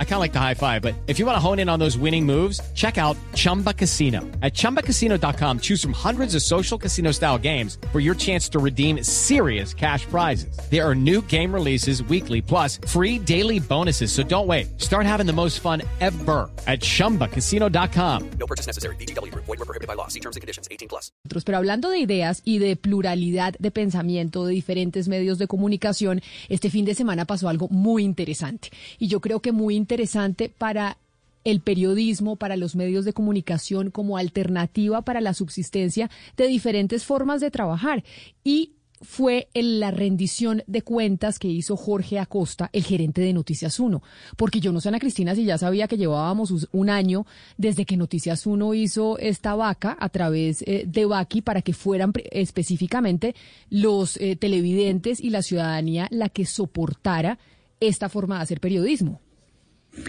I kind of like the high five, but if you want to hone in on those winning moves, check out Chumba Casino. At ChumbaCasino.com, choose from hundreds of social casino style games for your chance to redeem serious cash prizes. There are new game releases weekly, plus free daily bonuses. So don't wait. Start having the most fun ever at ChumbaCasino.com. No purchase necessary. BGW. Void were prohibited by law. See terms and conditions. 18 plus. Pero hablando de ideas y de pluralidad de pensamiento de diferentes medios de comunicación, este fin de semana pasó algo muy interesante. Y yo creo que muy interesante para el periodismo, para los medios de comunicación como alternativa para la subsistencia de diferentes formas de trabajar. Y fue en la rendición de cuentas que hizo Jorge Acosta, el gerente de Noticias 1. Porque yo no sé, Ana Cristina, si ya sabía que llevábamos un año desde que Noticias 1 hizo esta vaca a través eh, de Baki para que fueran específicamente los eh, televidentes y la ciudadanía la que soportara esta forma de hacer periodismo.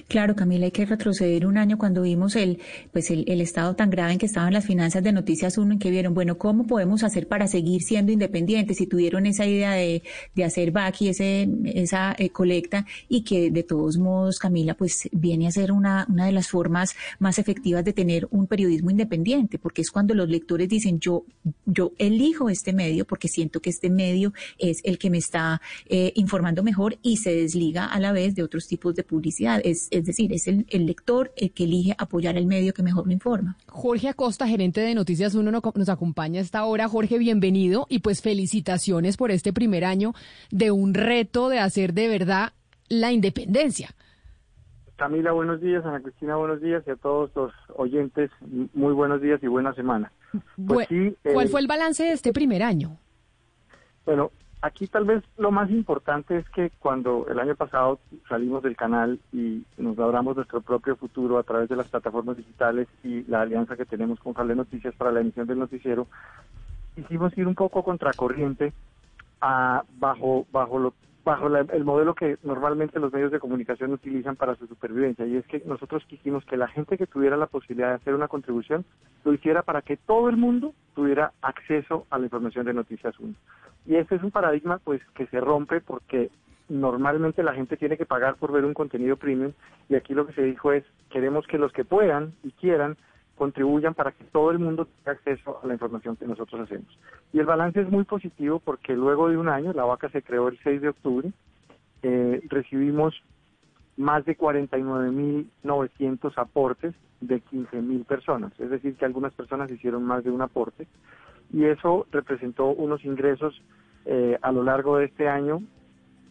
Claro, Camila, hay que retroceder un año cuando vimos el, pues el, estado tan grave en que estaban las finanzas de Noticias Uno, en que vieron, bueno, ¿cómo podemos hacer para seguir siendo independientes? Y tuvieron esa idea de, de hacer back y ese, esa eh, colecta y que de todos modos, Camila, pues viene a ser una, una de las formas más efectivas de tener un periodismo independiente, porque es cuando los lectores dicen, yo, yo elijo este medio porque siento que este medio es el que me está eh, informando mejor y se desliga a la vez de otros tipos de publicidad decir, es el, lector el que elige apoyar el medio que mejor lo informa. Jorge Acosta, gerente de Noticias Uno, nos acompaña esta hora. Jorge, bienvenido y pues felicitaciones por este primer año de un reto de hacer de verdad la independencia. Camila, buenos días. Ana Cristina, buenos días. Y a todos los oyentes, muy buenos días y buena semana. Pues ¿Cuál fue el balance de este primer año? Bueno, Aquí tal vez lo más importante es que cuando el año pasado salimos del canal y nos labramos nuestro propio futuro a través de las plataformas digitales y la alianza que tenemos con Cable Noticias para la emisión del noticiero, hicimos ir un poco contracorriente a, bajo, bajo lo bajo el modelo que normalmente los medios de comunicación utilizan para su supervivencia y es que nosotros quisimos que la gente que tuviera la posibilidad de hacer una contribución lo hiciera para que todo el mundo tuviera acceso a la información de Noticias 1. Y este es un paradigma pues que se rompe porque normalmente la gente tiene que pagar por ver un contenido premium y aquí lo que se dijo es queremos que los que puedan y quieran contribuyan para que todo el mundo tenga acceso a la información que nosotros hacemos. Y el balance es muy positivo porque luego de un año, la vaca se creó el 6 de octubre, eh, recibimos más de 49.900 aportes de 15.000 personas, es decir, que algunas personas hicieron más de un aporte y eso representó unos ingresos eh, a lo largo de este año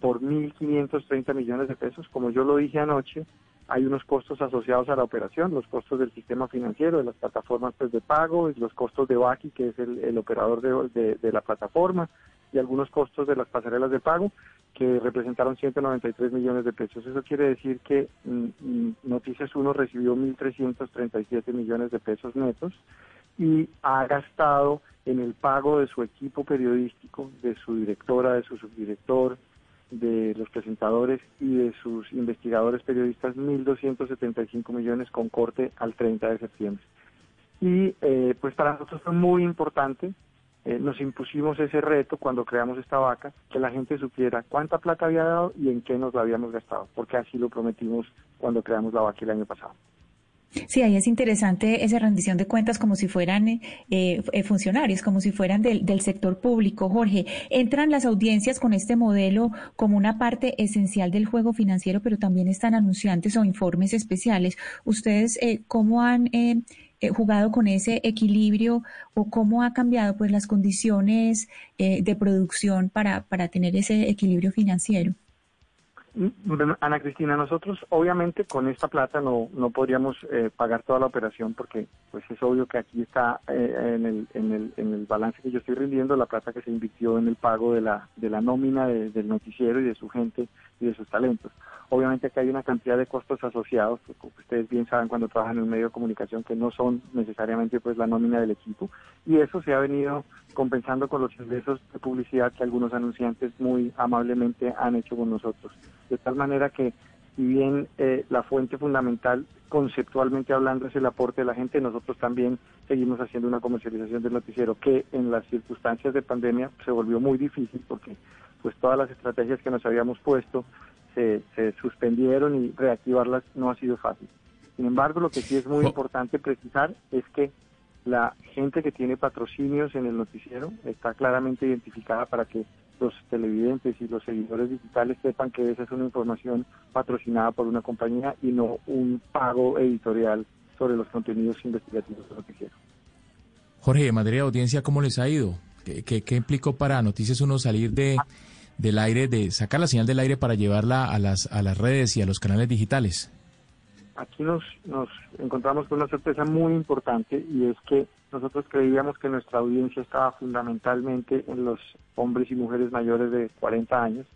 por 1.530 millones de pesos. Como yo lo dije anoche, hay unos costos asociados a la operación, los costos del sistema financiero, de las plataformas pues, de pago, los costos de Baki, que es el, operador de, la plataforma, y algunos costos de las pasarelas de pago, que representaron 193 millones de pesos. Eso quiere decir que mm, mm, Noticias 1 recibió 1.337 millones de pesos netos y ha gastado en el pago de su equipo periodístico, de su directora, de su subdirector, de los presentadores y de sus investigadores periodistas 1.275 millones con corte al 30 de septiembre. Y eh, pues para nosotros fue muy importante, eh, nos impusimos ese reto cuando creamos esta vaca, que la gente supiera cuánta plata había dado y en qué nos la habíamos gastado, porque así lo prometimos cuando creamos la vaca el año pasado. Sí, ahí es interesante esa rendición de cuentas como si fueran eh, eh, funcionarios, como si fueran del, sector público. Jorge, entran las audiencias con este modelo como una parte esencial del juego financiero, pero también están anunciantes o informes especiales. ¿Ustedes eh, cómo han eh, jugado con ese equilibrio o cómo ha cambiado pues las condiciones de producción para, para tener ese equilibrio financiero? Ana Cristina, nosotros obviamente con esta plata no, no podríamos eh, pagar toda la operación porque pues es obvio que aquí está eh, en, el, en, el, en el balance que yo estoy rindiendo la plata que se invirtió en el pago de la, de la nómina del noticiero y de su gente y de sus talentos. Obviamente aquí hay una cantidad de costos asociados, pues, ustedes bien saben cuando trabajan en un medio de comunicación que no son necesariamente pues la nómina del equipo y eso se ha venido compensando con los ingresos de publicidad que algunos anunciantes muy amablemente han hecho con nosotros. De tal manera que si bien eh, la fuente fundamental, conceptualmente hablando, es el aporte de la gente, nosotros también seguimos haciendo una comercialización del noticiero que en las circunstancias de pandemia se volvió muy difícil porque pues todas las estrategias que nos habíamos puesto se, se suspendieron y reactivarlas no ha sido fácil. Sin embargo, lo que sí es muy importante precisar es que la gente que tiene patrocinios en el noticiero está claramente identificada para que los televidentes y los seguidores digitales sepan que esa es una información patrocinada por una compañía y no un pago editorial sobre los contenidos investigativos del noticiero. Jorge, de materia de audiencia, ¿cómo les ha ido? ¿Qué, qué, implicó para Noticias Uno salir de, del aire, de sacar la señal del aire para llevarla a las, a las redes y a los canales digitales? Aquí nos, nos encontramos con una sorpresa muy importante y es que nosotros creíamos que nuestra audiencia estaba fundamentalmente en los hombres y mujeres mayores de 40 años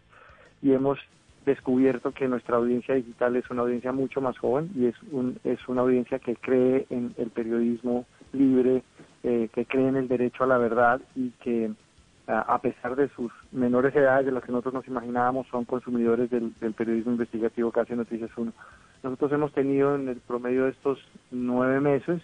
y hemos descubierto que nuestra audiencia digital es una audiencia mucho más joven y es, un, es una audiencia que cree en el periodismo libre, eh, que cree en el derecho a la verdad y que a pesar de sus menores edades de las que nosotros nos imaginábamos, son consumidores del, periodismo investigativo que hace Noticias 1. Nosotros hemos tenido en el promedio de estos nueve meses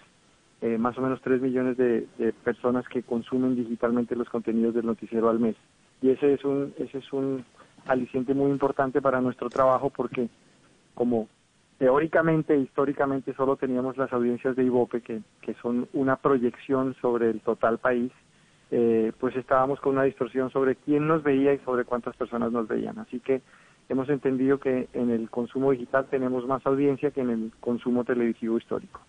eh, más o menos tres millones de, personas que consumen digitalmente los contenidos del noticiero al mes. Y ese es un, ese es un aliciente muy importante para nuestro trabajo porque como teóricamente e históricamente solo teníamos las audiencias de Ibope, que, que son una proyección sobre el total país, eh, pues estábamos con una distorsión sobre quién nos veía y sobre cuántas personas nos veían. Así que hemos entendido que en el consumo digital tenemos más audiencia que en el consumo televisivo histórico.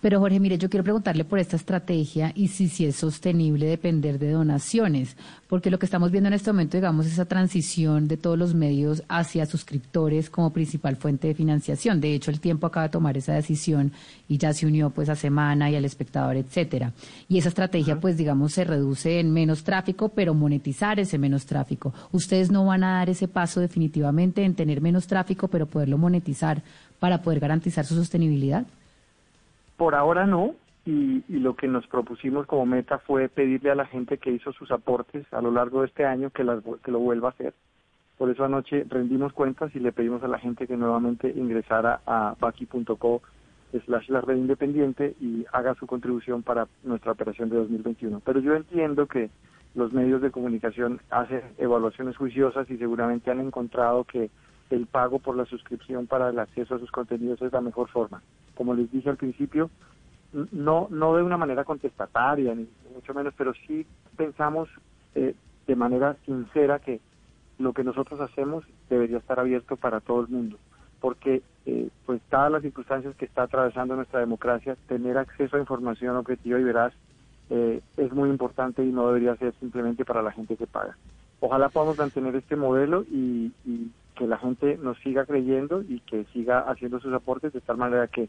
Pero Jorge, mire, yo quiero preguntarle por esta estrategia y si, si es sostenible depender de donaciones, porque lo que estamos viendo en este momento, digamos, es esa transición de todos los medios hacia suscriptores como principal fuente de financiación. De hecho, el tiempo acaba de tomar esa decisión y ya se unió pues a Semana y al espectador, etcétera. Y esa estrategia, pues digamos, se reduce en menos tráfico, pero monetizar ese menos tráfico. Ustedes no van a dar ese paso definitivamente en tener menos tráfico, pero poderlo monetizar para poder garantizar su sostenibilidad. Por ahora no, y, lo que nos propusimos como meta fue pedirle a la gente que hizo sus aportes a lo largo de este año que, las, que lo vuelva a hacer. Por eso anoche rendimos cuentas y le pedimos a la gente que nuevamente ingresara a baki.co slash la red independiente y haga su contribución para nuestra operación de 2021. Pero yo entiendo que los medios de comunicación hacen evaluaciones juiciosas y seguramente han encontrado que el pago por la suscripción para el acceso a sus contenidos es la mejor forma. Como les dije al principio, no, no de una manera contestataria, ni mucho menos, pero sí pensamos eh, de manera sincera que lo que nosotros hacemos debería estar abierto para todo el mundo, porque eh, pues dadas las circunstancias que está atravesando nuestra democracia, tener acceso a información objetiva y veraz eh, es muy importante y no debería ser simplemente para la gente que paga. Ojalá podamos mantener este modelo y que la gente nos siga creyendo y que siga haciendo sus aportes de tal manera que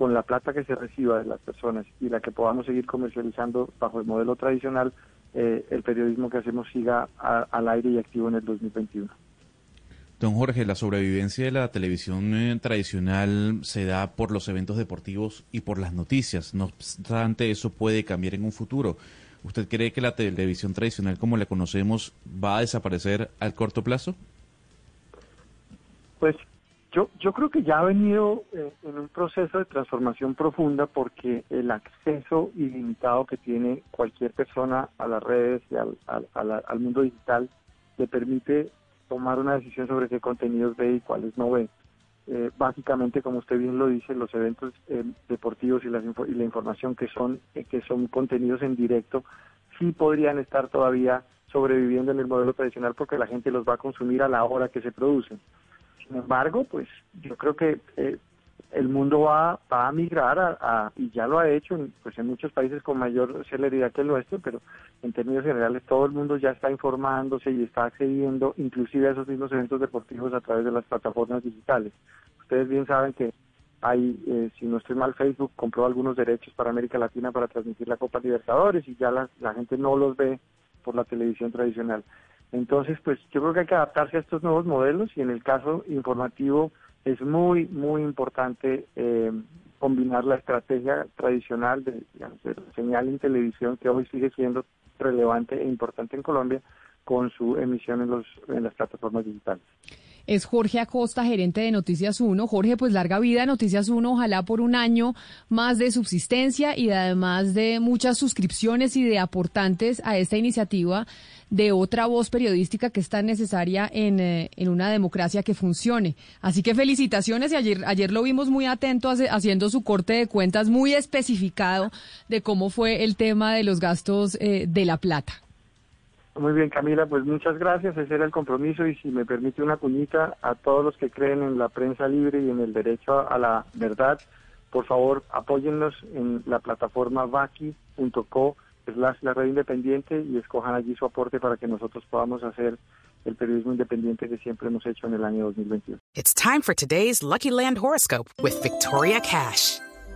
con la plata que se reciba de las personas y la que podamos seguir comercializando bajo el modelo tradicional, eh, el periodismo que hacemos siga al aire y activo en el 2021. Don Jorge, la sobrevivencia de la televisión eh, tradicional se da por los eventos deportivos y por las noticias. No obstante, eso puede cambiar en un futuro. ¿Usted cree que la televisión tradicional como la conocemos va a desaparecer al corto plazo? Pues yo, yo creo que ya ha venido eh, en un proceso de transformación profunda porque el acceso ilimitado que tiene cualquier persona a las redes y al, mundo digital le permite tomar una decisión sobre qué contenidos ve y cuáles no ve. Eh, básicamente, como usted bien lo dice, los eventos eh, deportivos y, y la información que son, que son contenidos en directo sí podrían estar todavía sobreviviendo en el modelo tradicional porque la gente los va a consumir a la hora que se producen. Sin embargo, pues yo creo que eh, el mundo va, va a migrar a, y ya lo ha hecho pues en muchos países con mayor celeridad que el nuestro, pero en términos generales todo el mundo ya está informándose y está accediendo inclusive a esos mismos eventos deportivos a través de las plataformas digitales. Ustedes bien saben que hay, eh, si no estoy mal, Facebook compró algunos derechos para América Latina para transmitir la Copa Libertadores y ya la gente no los ve por la televisión tradicional. Entonces, pues yo creo que hay que adaptarse a estos nuevos modelos y en el caso informativo es muy, muy importante eh, combinar la estrategia tradicional de, señal en televisión, que hoy sigue siendo relevante e importante en Colombia, con su emisión en, los, en las plataformas digitales. Es Jorge Acosta, gerente de Noticias 1. Jorge, pues larga vida Noticias 1, ojalá por un año más de subsistencia y además de muchas suscripciones y de aportantes a esta iniciativa de otra voz periodística que es tan necesaria en, eh, en una democracia que funcione. Así que felicitaciones y ayer, ayer lo vimos muy atento haciendo su corte de cuentas muy especificado de cómo fue el tema de los gastos eh, de la plata. Muy bien, Camila, pues muchas gracias. Ese era el compromiso y si me permite una cuñita a todos los que creen en la prensa libre y en el derecho a la verdad, por favor apóyennos en la plataforma vaki.co slash la red independiente y escojan allí su aporte para que nosotros podamos hacer el periodismo independiente que siempre hemos hecho en el año 2021. It's time for today's Lucky Land horoscope with Victoria Cash.